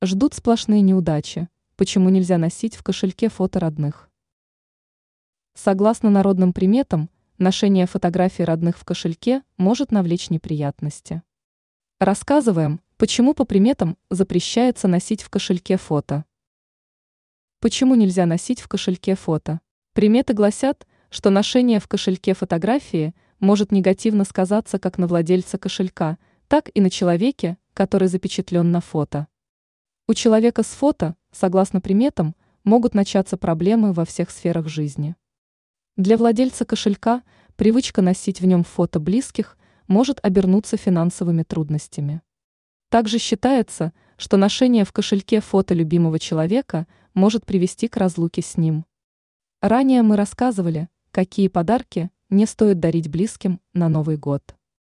Ждут сплошные неудачи. Почему нельзя носить в кошельке фото родных? Согласно народным приметам, ношение фотографий родных в кошельке может навлечь неприятности. Рассказываем, почему по приметам запрещается носить в кошельке фото. Почему нельзя носить в кошельке фото? Приметы гласят, что ношение в кошельке фотографии может негативно сказаться как на владельце кошелька, так и на человеке, который запечатлен на фото. У человека с фото, согласно приметам, могут начаться проблемы во всех сферах жизни. Для владельца кошелька привычка носить в нем фото близких может обернуться финансовыми трудностями. Также считается, что ношение в кошельке фото любимого человека может привести к разлуке с ним. Ранее мы рассказывали, какие подарки не стоит дарить близким на Новый год.